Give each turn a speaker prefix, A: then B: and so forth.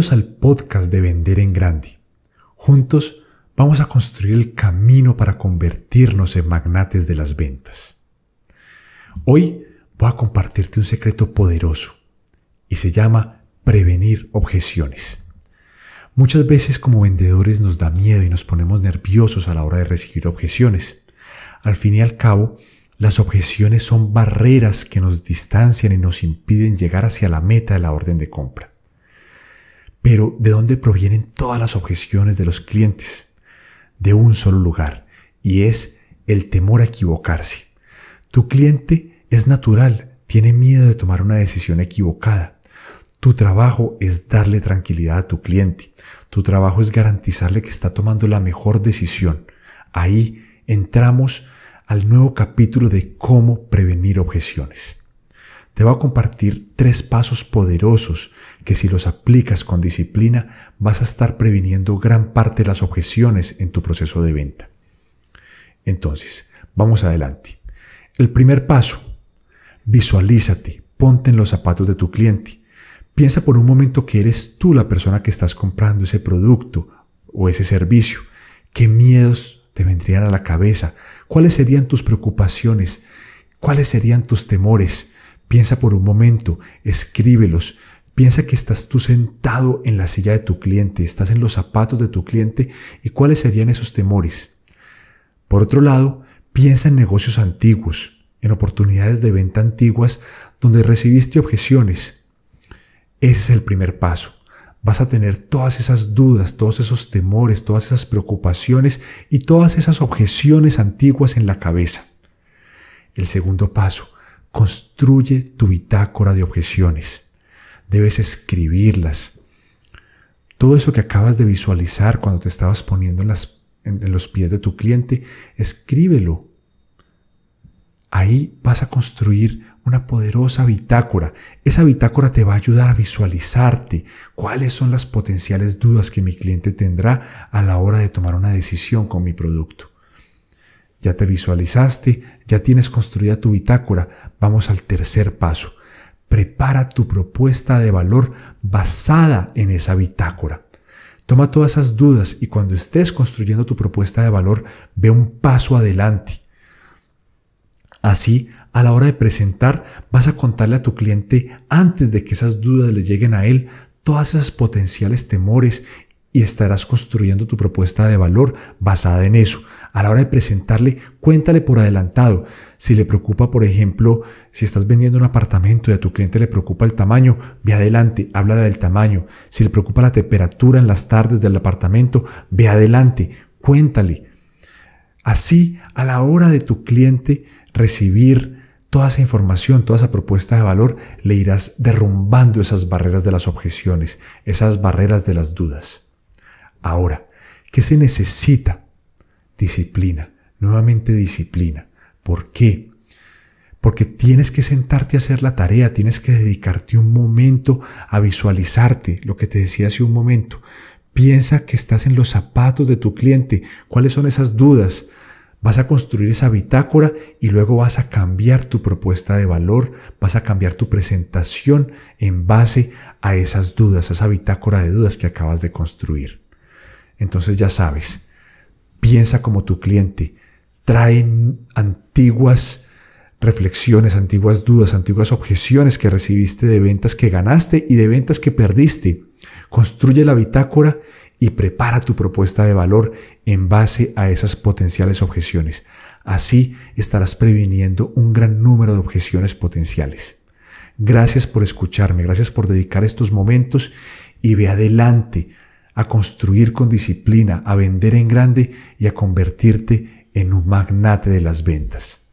A: Bienvenidos al podcast de Vender en Grande. Juntos vamos a construir el camino para convertirnos en magnates de las ventas. Hoy voy a compartirte un secreto poderoso y se llama prevenir objeciones. Muchas veces como vendedores nos da miedo y nos ponemos nerviosos a la hora de recibir objeciones. Al fin y al cabo, las objeciones son barreras que nos distancian y nos impiden llegar hacia la meta de la orden de compra. Pero ¿de dónde provienen todas las objeciones de los clientes? De un solo lugar, y es el temor a equivocarse. Tu cliente es natural, tiene miedo de tomar una decisión equivocada. Tu trabajo es darle tranquilidad a tu cliente. Tu trabajo es garantizarle que está tomando la mejor decisión. Ahí entramos al nuevo capítulo de cómo prevenir objeciones. Te voy a compartir tres pasos poderosos que si los aplicas con disciplina vas a estar previniendo gran parte de las objeciones en tu proceso de venta. Entonces, vamos adelante. El primer paso, visualízate, ponte en los zapatos de tu cliente. Piensa por un momento que eres tú la persona que estás comprando ese producto o ese servicio. ¿Qué miedos te vendrían a la cabeza? ¿Cuáles serían tus preocupaciones? ¿Cuáles serían tus temores? Piensa por un momento, escríbelos. Piensa que estás tú sentado en la silla de tu cliente, estás en los zapatos de tu cliente y cuáles serían esos temores. Por otro lado, piensa en negocios antiguos, en oportunidades de venta antiguas donde recibiste objeciones. Ese es el primer paso. Vas a tener todas esas dudas, todos esos temores, todas esas preocupaciones y todas esas objeciones antiguas en la cabeza. El segundo paso, Construye tu bitácora de objeciones. Debes escribirlas. Todo eso que acabas de visualizar cuando te estabas poniendo en, en los pies de tu cliente, escríbelo. Ahí vas a construir una poderosa bitácora. Esa bitácora te va a ayudar a visualizarte cuáles son las potenciales dudas que mi cliente tendrá a la hora de tomar una decisión con mi producto. Ya te visualizaste, ya tienes construida tu bitácora. Vamos al tercer paso. Prepara tu propuesta de valor basada en esa bitácora. Toma todas esas dudas y cuando estés construyendo tu propuesta de valor, ve un paso adelante. Así, a la hora de presentar, vas a contarle a tu cliente antes de que esas dudas le lleguen a él todas esas potenciales temores y estarás construyendo tu propuesta de valor basada en eso. A la hora de presentarle, cuéntale por adelantado. Si le preocupa, por ejemplo, si estás vendiendo un apartamento y a tu cliente le preocupa el tamaño, ve adelante, habla del tamaño. Si le preocupa la temperatura en las tardes del apartamento, ve adelante, cuéntale. Así, a la hora de tu cliente recibir toda esa información, toda esa propuesta de valor, le irás derrumbando esas barreras de las objeciones, esas barreras de las dudas. Ahora, ¿qué se necesita? Disciplina, nuevamente disciplina. ¿Por qué? Porque tienes que sentarte a hacer la tarea, tienes que dedicarte un momento a visualizarte, lo que te decía hace un momento. Piensa que estás en los zapatos de tu cliente, cuáles son esas dudas. Vas a construir esa bitácora y luego vas a cambiar tu propuesta de valor, vas a cambiar tu presentación en base a esas dudas, a esa bitácora de dudas que acabas de construir. Entonces ya sabes, piensa como tu cliente, trae antiguas reflexiones, antiguas dudas, antiguas objeciones que recibiste de ventas que ganaste y de ventas que perdiste. Construye la bitácora y prepara tu propuesta de valor en base a esas potenciales objeciones. Así estarás previniendo un gran número de objeciones potenciales. Gracias por escucharme, gracias por dedicar estos momentos y ve adelante a construir con disciplina, a vender en grande y a convertirte en un magnate de las ventas.